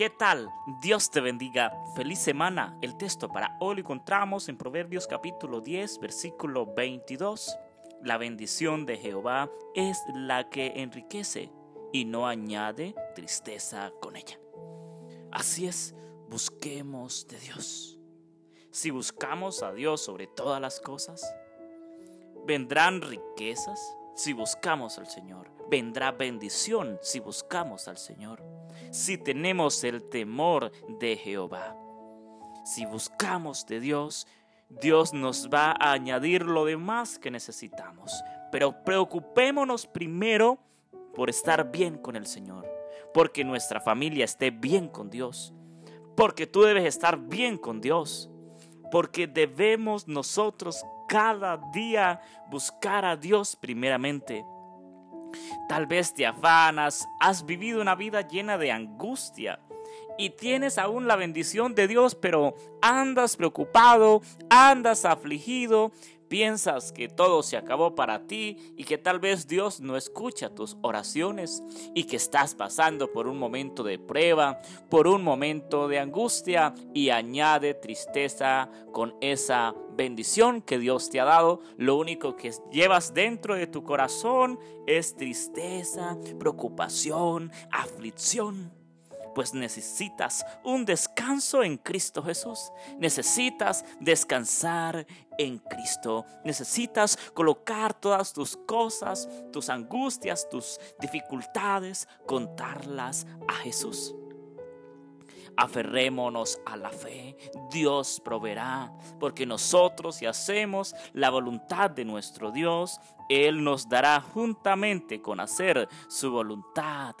¿Qué tal? Dios te bendiga. Feliz semana. El texto para hoy lo encontramos en Proverbios capítulo 10, versículo 22. La bendición de Jehová es la que enriquece y no añade tristeza con ella. Así es, busquemos de Dios. Si buscamos a Dios sobre todas las cosas, vendrán riquezas si buscamos al Señor. Vendrá bendición si buscamos al Señor si tenemos el temor de Jehová. Si buscamos de Dios, Dios nos va a añadir lo demás que necesitamos. Pero preocupémonos primero por estar bien con el Señor, porque nuestra familia esté bien con Dios, porque tú debes estar bien con Dios, porque debemos nosotros cada día buscar a Dios primeramente. Tal vez te afanas, has vivido una vida llena de angustia y tienes aún la bendición de Dios, pero andas preocupado, andas afligido, piensas que todo se acabó para ti y que tal vez Dios no escucha tus oraciones y que estás pasando por un momento de prueba, por un momento de angustia y añade tristeza con esa bendición que Dios te ha dado, lo único que llevas dentro de tu corazón es tristeza, preocupación, aflicción pues necesitas un descanso en Cristo Jesús. Necesitas descansar en Cristo. Necesitas colocar todas tus cosas, tus angustias, tus dificultades, contarlas a Jesús. Aferrémonos a la fe, Dios proveerá, porque nosotros si hacemos la voluntad de nuestro Dios, Él nos dará juntamente con hacer su voluntad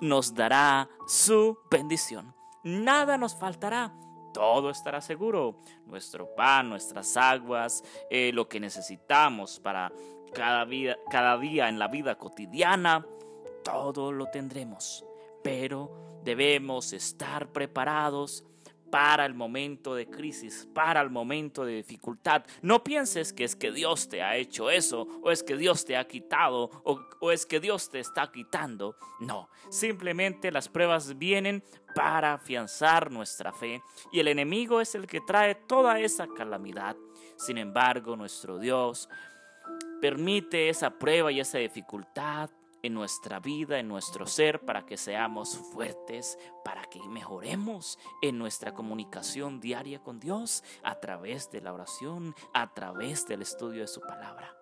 nos dará su bendición. Nada nos faltará. Todo estará seguro. Nuestro pan, nuestras aguas, eh, lo que necesitamos para cada, cada día en la vida cotidiana, todo lo tendremos. Pero debemos estar preparados para el momento de crisis, para el momento de dificultad. No pienses que es que Dios te ha hecho eso, o es que Dios te ha quitado, o, es que Dios te está quitando. No, simplemente las pruebas vienen para afianzar nuestra fe y el enemigo es el que trae toda esa calamidad. Sin embargo, nuestro Dios permite esa prueba y esa dificultad en nuestra vida, en nuestro ser, para que seamos fuertes, para que mejoremos en nuestra comunicación diaria con Dios a través de la oración, a través del estudio de su palabra.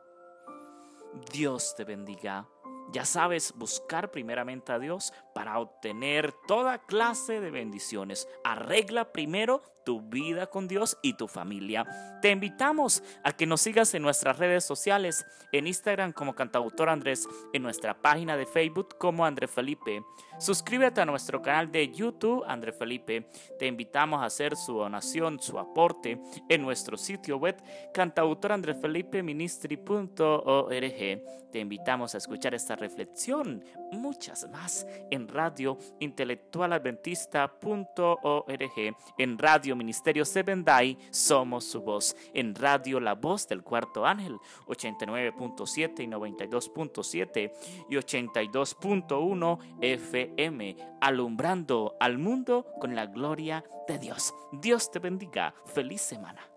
Dios te bendiga. Ya sabes, buscar primeramente a Dios para obtener toda clase de bendiciones. Arregla primero tu vida con Dios y tu familia. Te invitamos a que nos sigas en nuestras redes sociales, en Instagram como cantautor Andrés, en nuestra página de Facebook como André Felipe. Suscríbete a nuestro canal de YouTube André Felipe. Te invitamos a hacer su donación, su aporte en nuestro sitio web cantautorandrefelipeministry.org. Te invitamos a escuchar esta reflexión, muchas más en Radio Intelectual Adventista.org, en Radio Ministerio Seven Day, somos su voz, en Radio La Voz del Cuarto Ángel, 89.7 y 92.7 y 82.1 FM, alumbrando al mundo con la gloria de Dios. Dios te bendiga. Feliz semana.